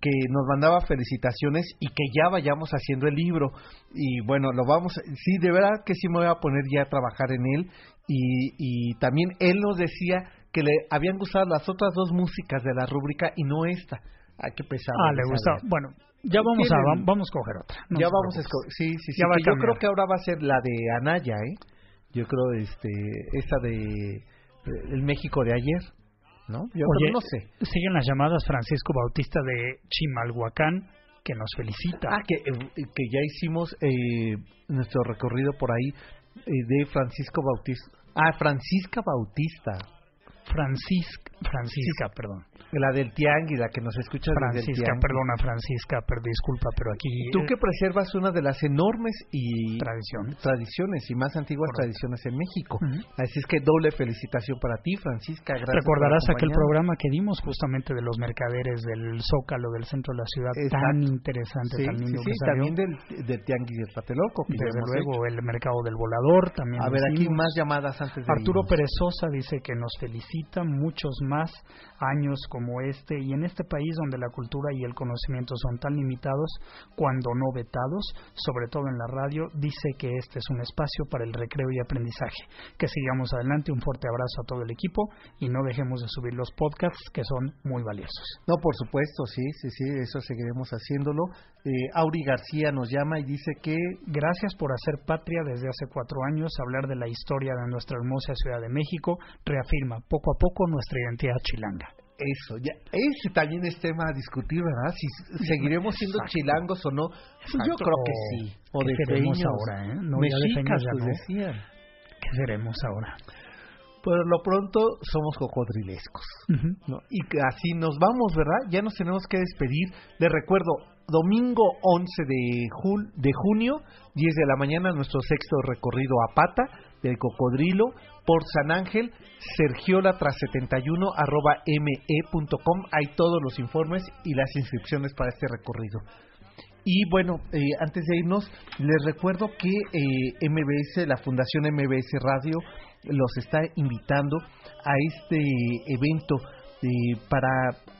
que nos mandaba felicitaciones y que ya vayamos haciendo el libro. Y bueno lo vamos sí de verdad que sí me voy a poner ya a trabajar en él. Y, y también él nos decía que le habían gustado las otras dos músicas de la rúbrica y no esta. Hay que pesar Ah, le gusta. Bueno, ya vamos a Tienen- va- vamos a coger otra. no ya vamos a preocupe. esco- sí sí sí yo creo que ahora va a ser la de Anaya eh yo creo este esta de el México de ayer no yo Oye, no sé siguen las llamadas Francisco Bautista de Chimalhuacán que nos felicita. Ah, que, eh, que ya hicimos eh, nuestro recorrido por ahí eh, de Francisco Bautista. Ah, Francisca Bautista. Francisca, Francisca, perdón. La del Tianguis, la que nos escucha desde el Francisca, perdona Francisca, pero disculpa, pero aquí Tú que preservas una de las enormes y tradiciones. tradiciones y más antiguas Correcto. tradiciones en México. Ujú. Así es que doble felicitación para ti, Francisca. Gracias Recordarás aquel programa que dimos justamente de los mercaderes del Zócalo del centro de la ciudad, tan Exacto. interesante, Sí, tan sí, lindo sí, que también del, del Tianguis del Tlatelolco. que Desde luego, hecho. el mercado del volador también. A ver, aquí hicimos. más llamadas antes de Arturo irnos. Pérez Sosa dice que nos felicita, muchos más años como este y en este país donde la cultura y el conocimiento son tan limitados, cuando no vetados, sobre todo en la radio, dice que este es un espacio para el recreo y aprendizaje. Que sigamos adelante, un fuerte abrazo a todo el equipo y no dejemos de subir los podcasts que son muy valiosos. No, por supuesto, sí, sí, sí, eso seguiremos haciéndolo. Eh, Auri García nos llama y dice que... Gracias por hacer patria desde hace cuatro años, hablar de la historia de nuestra hermosa Ciudad de México, reafirma poco a poco nuestra identidad chilanga. Eso, ya, ese también es tema a discutir, ¿verdad? Si seguiremos siendo Exacto. chilangos o no. Pues yo creo que sí. O ¿Qué seremos ahora, eh? No, ya de Mexicas, ya pues no. ¿Qué seremos ahora? Por lo pronto somos cocodrilescos. Ujú. ¿no? Y así nos vamos, ¿verdad? Ya nos tenemos que despedir. Les recuerdo, domingo 11 de, jul- de junio, 10 de la mañana, nuestro sexto recorrido a pata del cocodrilo por San Ángel, sergiola tras 71 arroba me.com. Hay todos los informes y las inscripciones para este recorrido. Y bueno, eh, antes de irnos, les recuerdo que eh, MBS, la Fundación MBS Radio, los está invitando a este evento eh, para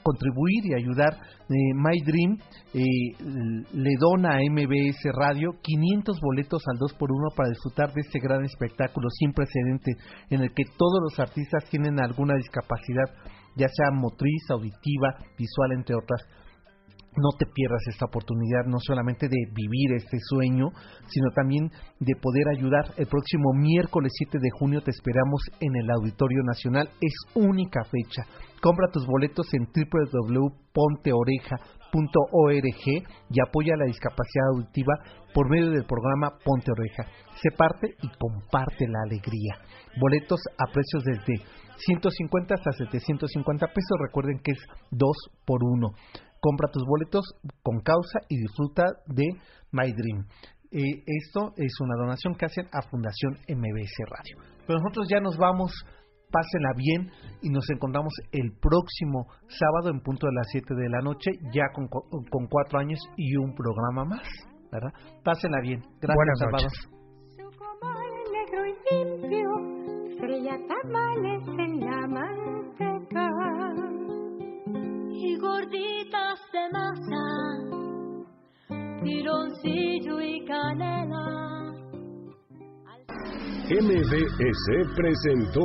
contribuir y ayudar. Eh, My Dream eh, le dona a MBS Radio 500 boletos al 2x1 para disfrutar de este gran espectáculo sin precedente en el que todos los artistas tienen alguna discapacidad, ya sea motriz, auditiva, visual, entre otras no te pierdas esta oportunidad no solamente de vivir este sueño, sino también de poder ayudar. El próximo miércoles 7 de junio te esperamos en el Auditorio Nacional. Es única fecha. Compra tus boletos en www.ponteoreja.org y apoya la discapacidad auditiva por medio del programa Ponte Oreja. Se parte y comparte la alegría. Boletos a precios desde 150 hasta 750 pesos. Recuerden que es 2 por 1 compra tus boletos con causa y disfruta de My Dream. Eh, esto es una donación que hacen a Fundación MBS Radio. Pero nosotros ya nos vamos, pásenla bien y nos encontramos el próximo sábado en punto de las 7 de la noche, ya con, con cuatro años y un programa más, ¿verdad? Pásenla bien. Gracias, Buenas negro y gorditas de masa, y canela. MBS presentó